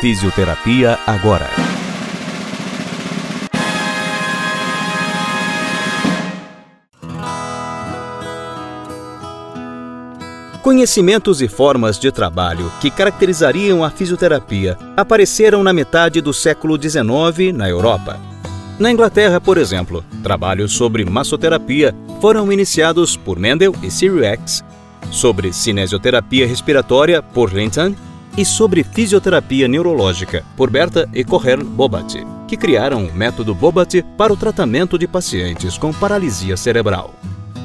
Fisioterapia agora. Conhecimentos e formas de trabalho que caracterizariam a fisioterapia apareceram na metade do século XIX na Europa. Na Inglaterra, por exemplo, trabalhos sobre massoterapia foram iniciados por Mendel e Sir X, sobre cinesioterapia respiratória por Linton e sobre fisioterapia neurológica, por Berta e Correl Bobat, que criaram o método Bobat para o tratamento de pacientes com paralisia cerebral.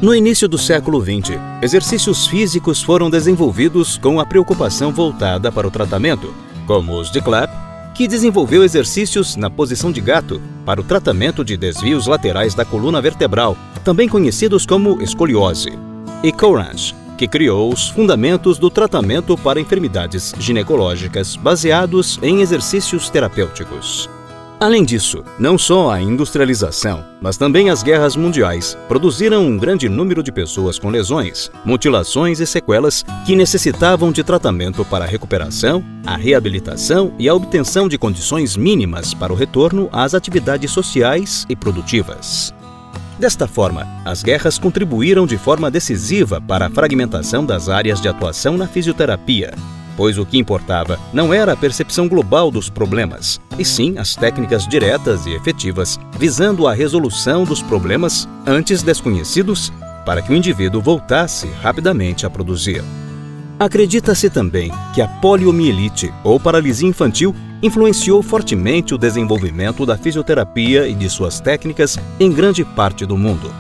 No início do século XX, exercícios físicos foram desenvolvidos com a preocupação voltada para o tratamento, como os de Clapp, que desenvolveu exercícios na posição de gato para o tratamento de desvios laterais da coluna vertebral, também conhecidos como escoliose, e Courage, que criou os fundamentos do tratamento para enfermidades ginecológicas baseados em exercícios terapêuticos. Além disso, não só a industrialização, mas também as guerras mundiais produziram um grande número de pessoas com lesões, mutilações e sequelas que necessitavam de tratamento para a recuperação, a reabilitação e a obtenção de condições mínimas para o retorno às atividades sociais e produtivas. Desta forma, as guerras contribuíram de forma decisiva para a fragmentação das áreas de atuação na fisioterapia, pois o que importava não era a percepção global dos problemas, e sim as técnicas diretas e efetivas visando a resolução dos problemas antes desconhecidos para que o indivíduo voltasse rapidamente a produzir. Acredita-se também que a poliomielite ou paralisia infantil influenciou fortemente o desenvolvimento da fisioterapia e de suas técnicas em grande parte do mundo.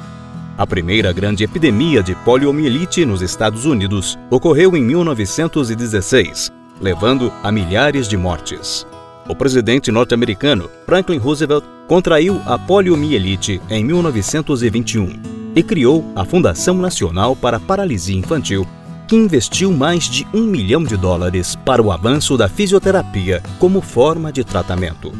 A primeira grande epidemia de poliomielite nos Estados Unidos ocorreu em 1916, levando a milhares de mortes. O presidente norte-americano Franklin Roosevelt contraiu a poliomielite em 1921 e criou a Fundação Nacional para a Paralisia Infantil que investiu mais de um milhão de dólares para o avanço da fisioterapia como forma de tratamento.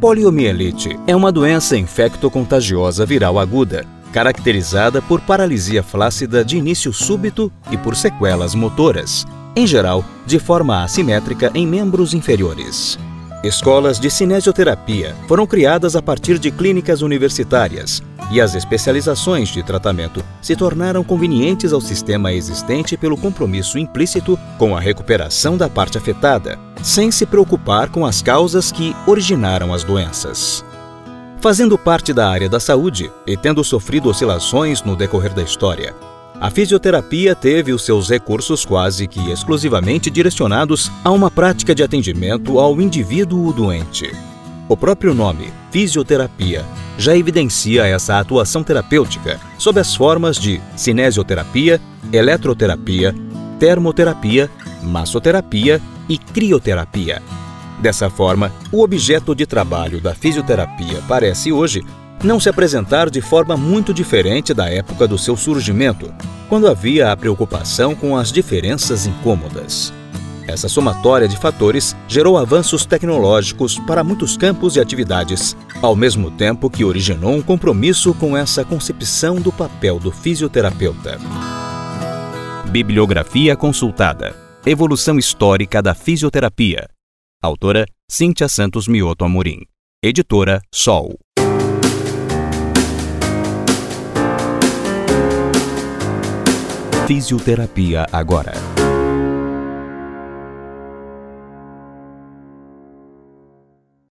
Poliomielite é uma doença infecto-contagiosa viral aguda, caracterizada por paralisia flácida de início súbito e por sequelas motoras, em geral de forma assimétrica em membros inferiores. Escolas de cinesioterapia foram criadas a partir de clínicas universitárias e as especializações de tratamento se tornaram convenientes ao sistema existente pelo compromisso implícito com a recuperação da parte afetada, sem se preocupar com as causas que originaram as doenças. Fazendo parte da área da saúde e tendo sofrido oscilações no decorrer da história, a fisioterapia teve os seus recursos quase que exclusivamente direcionados a uma prática de atendimento ao indivíduo doente. O próprio nome, fisioterapia, já evidencia essa atuação terapêutica sob as formas de cinesioterapia, eletroterapia, termoterapia, massoterapia e crioterapia. Dessa forma, o objeto de trabalho da fisioterapia parece hoje não se apresentar de forma muito diferente da época do seu surgimento, quando havia a preocupação com as diferenças incômodas. Essa somatória de fatores gerou avanços tecnológicos para muitos campos e atividades, ao mesmo tempo que originou um compromisso com essa concepção do papel do fisioterapeuta. Bibliografia consultada: Evolução histórica da fisioterapia. Autora Cíntia Santos Mioto Amorim. Editora Sol. Fisioterapia agora.